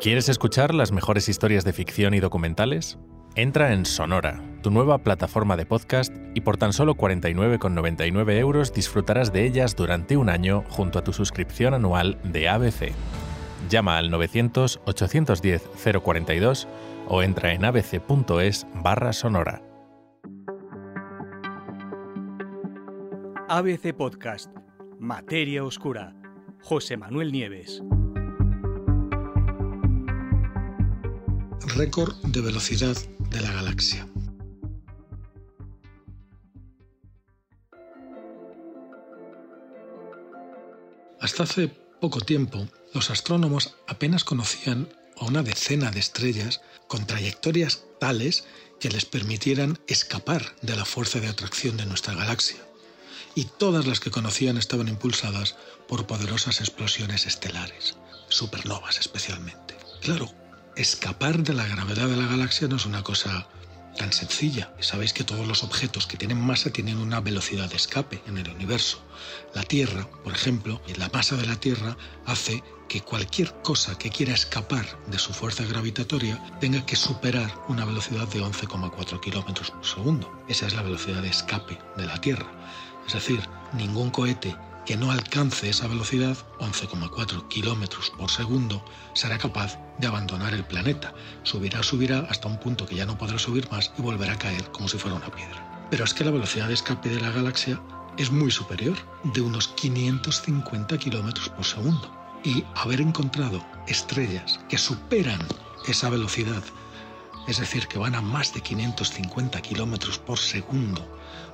¿Quieres escuchar las mejores historias de ficción y documentales? Entra en Sonora, tu nueva plataforma de podcast, y por tan solo 49,99 euros disfrutarás de ellas durante un año junto a tu suscripción anual de ABC. Llama al 900-810-042 o entra en abc.es barra sonora. ABC Podcast, Materia Oscura, José Manuel Nieves. Récord de velocidad de la galaxia. Hasta hace poco tiempo, los astrónomos apenas conocían a una decena de estrellas con trayectorias tales que les permitieran escapar de la fuerza de atracción de nuestra galaxia. Y todas las que conocían estaban impulsadas por poderosas explosiones estelares, supernovas especialmente. Claro, escapar de la gravedad de la galaxia no es una cosa tan sencilla. Sabéis que todos los objetos que tienen masa tienen una velocidad de escape en el universo. La Tierra, por ejemplo, la masa de la Tierra hace que cualquier cosa que quiera escapar de su fuerza gravitatoria tenga que superar una velocidad de 11,4 kilómetros por segundo. Esa es la velocidad de escape de la Tierra. Es decir, ningún cohete que no alcance esa velocidad, 11,4 kilómetros por segundo, será capaz de abandonar el planeta. Subirá, subirá hasta un punto que ya no podrá subir más y volverá a caer como si fuera una piedra. Pero es que la velocidad de escape de la galaxia es muy superior, de unos 550 kilómetros por segundo. Y haber encontrado estrellas que superan esa velocidad, es decir, que van a más de 550 kilómetros por segundo,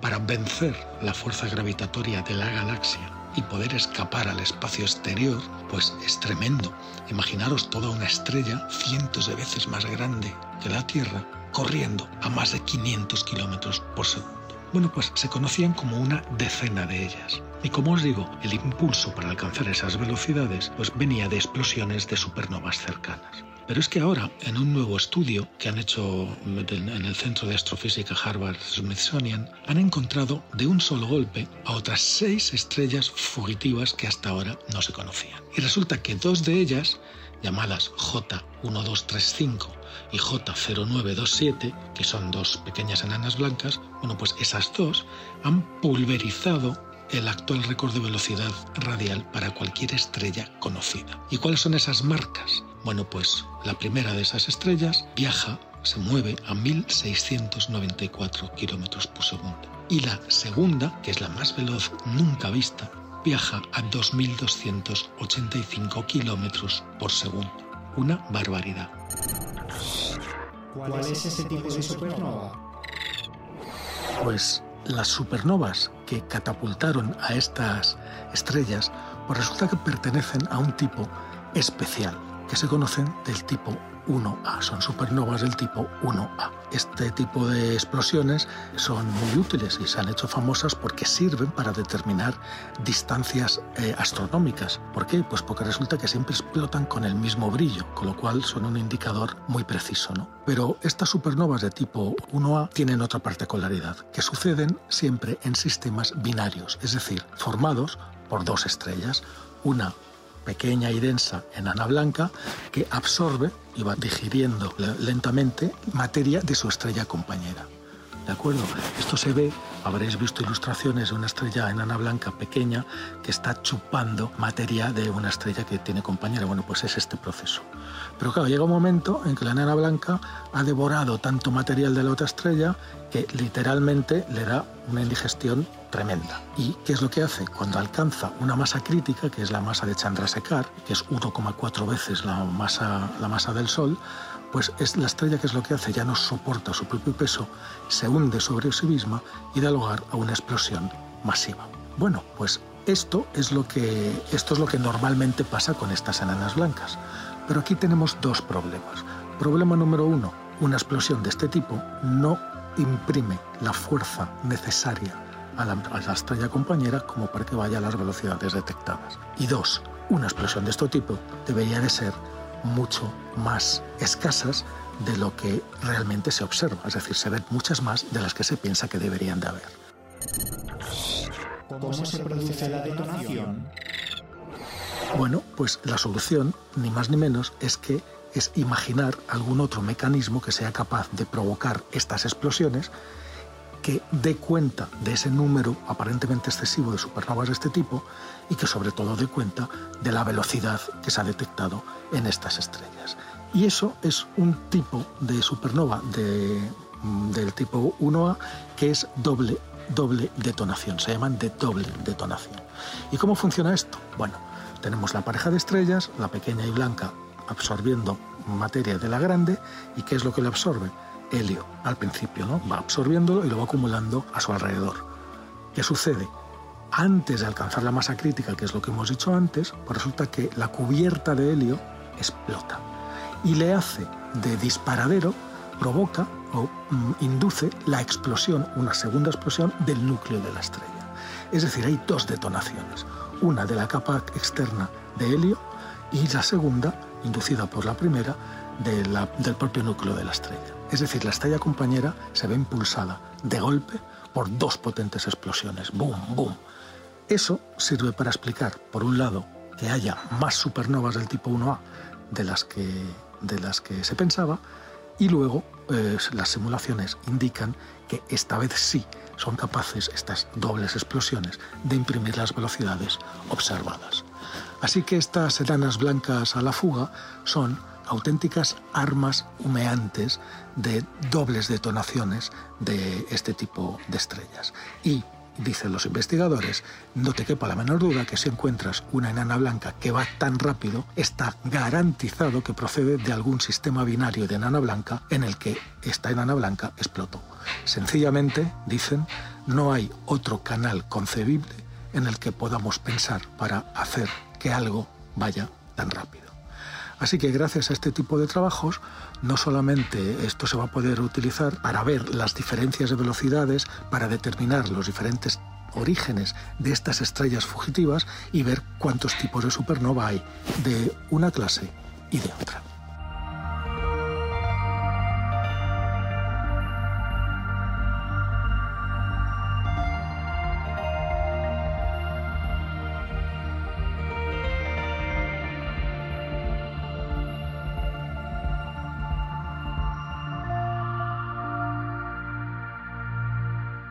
para vencer la fuerza gravitatoria de la galaxia y poder escapar al espacio exterior, pues es tremendo. Imaginaros toda una estrella cientos de veces más grande que la Tierra, corriendo a más de 500 kilómetros por segundo. Bueno, pues se conocían como una decena de ellas. Y como os digo, el impulso para alcanzar esas velocidades pues venía de explosiones de supernovas cercanas. Pero es que ahora, en un nuevo estudio que han hecho en el Centro de Astrofísica Harvard Smithsonian, han encontrado de un solo golpe a otras seis estrellas fugitivas que hasta ahora no se conocían. Y resulta que dos de ellas, llamadas J1235 y J0927, que son dos pequeñas enanas blancas, bueno, pues esas dos han pulverizado el actual récord de velocidad radial para cualquier estrella conocida. ¿Y cuáles son esas marcas? Bueno, pues la primera de esas estrellas viaja, se mueve a 1694 kilómetros por segundo. Y la segunda, que es la más veloz nunca vista, viaja a 2285 kilómetros por segundo. Una barbaridad. ¿Cuál es ese tipo de supernova? Pues las supernovas que catapultaron a estas estrellas, pues resulta que pertenecen a un tipo especial que se conocen del tipo 1A, son supernovas del tipo 1A. Este tipo de explosiones son muy útiles y se han hecho famosas porque sirven para determinar distancias eh, astronómicas. ¿Por qué? Pues porque resulta que siempre explotan con el mismo brillo, con lo cual son un indicador muy preciso. ¿no? Pero estas supernovas de tipo 1A tienen otra particularidad, que suceden siempre en sistemas binarios, es decir, formados por dos estrellas, una pequeña y densa enana blanca que absorbe y va digiriendo lentamente materia de su estrella compañera. ¿De acuerdo? Esto se ve, habréis visto ilustraciones de una estrella enana blanca pequeña que está chupando materia de una estrella que tiene compañera. Bueno, pues es este proceso. Pero claro, llega un momento en que la enana blanca ha devorado tanto material de la otra estrella que literalmente le da una indigestión tremenda. ¿Y qué es lo que hace? Cuando alcanza una masa crítica, que es la masa de Chandrasekhar, que es 1,4 veces la masa, la masa del Sol, pues es la estrella que es lo que hace, ya no soporta su propio peso, se hunde sobre sí misma y da lugar a una explosión masiva. Bueno, pues esto es lo que, esto es lo que normalmente pasa con estas enanas blancas. Pero aquí tenemos dos problemas. Problema número uno, una explosión de este tipo no imprime la fuerza necesaria a la, a la, estrella compañera como para que vaya a las velocidades detectadas. Y dos, una explosión de este tipo debería de ser mucho más escasas de lo que realmente se observa, es decir, se ven muchas más de las que se piensa que deberían de haber. ¿Cómo se produce la detonación? Bueno, pues la solución, ni más ni menos, es que es imaginar algún otro mecanismo que sea capaz de provocar estas explosiones que dé cuenta de ese número aparentemente excesivo de supernovas de este tipo y que sobre todo dé cuenta de la velocidad que se ha detectado en estas estrellas. Y eso es un tipo de supernova del tipo 1A que es doble, doble detonación, se llaman de doble detonación. ¿Y cómo funciona esto? Bueno, tenemos la pareja de estrellas, la pequeña y blanca absorbiendo materia de la grande, ¿y qué es lo que le absorbe? Helio, al principio, ¿no? Va absorbiéndolo y lo va acumulando a su alrededor. ¿Qué sucede? Antes de alcanzar la masa crítica, que es lo que hemos dicho antes, pues resulta que la cubierta de helio explota y le hace de disparadero, provoca o mm, induce la explosión, una segunda explosión del núcleo de la estrella. Es decir, hay dos detonaciones, una de la capa externa de helio y la segunda, inducida por la primera, del propio núcleo de la estrella. Es decir, la estrella compañera se ve impulsada de golpe por dos potentes explosiones. ¡Boom, boom! Eso sirve para explicar, por un lado, que haya más supernovas del tipo 1A de las que, de las que se pensaba, y luego eh, las simulaciones indican que esta vez sí son capaces estas dobles explosiones de imprimir las velocidades observadas. Así que estas enanas blancas a la fuga son auténticas armas humeantes de dobles detonaciones de este tipo de estrellas. Y dicen los investigadores, no te quepa la menor duda que si encuentras una enana blanca que va tan rápido, está garantizado que procede de algún sistema binario de enana blanca en el que esta enana blanca explotó. Sencillamente, dicen, no hay otro canal concebible en el que podamos pensar para hacer que algo vaya tan rápido. Así que gracias a este tipo de trabajos, no solamente esto se va a poder utilizar para ver las diferencias de velocidades, para determinar los diferentes orígenes de estas estrellas fugitivas y ver cuántos tipos de supernova hay de una clase y de otra.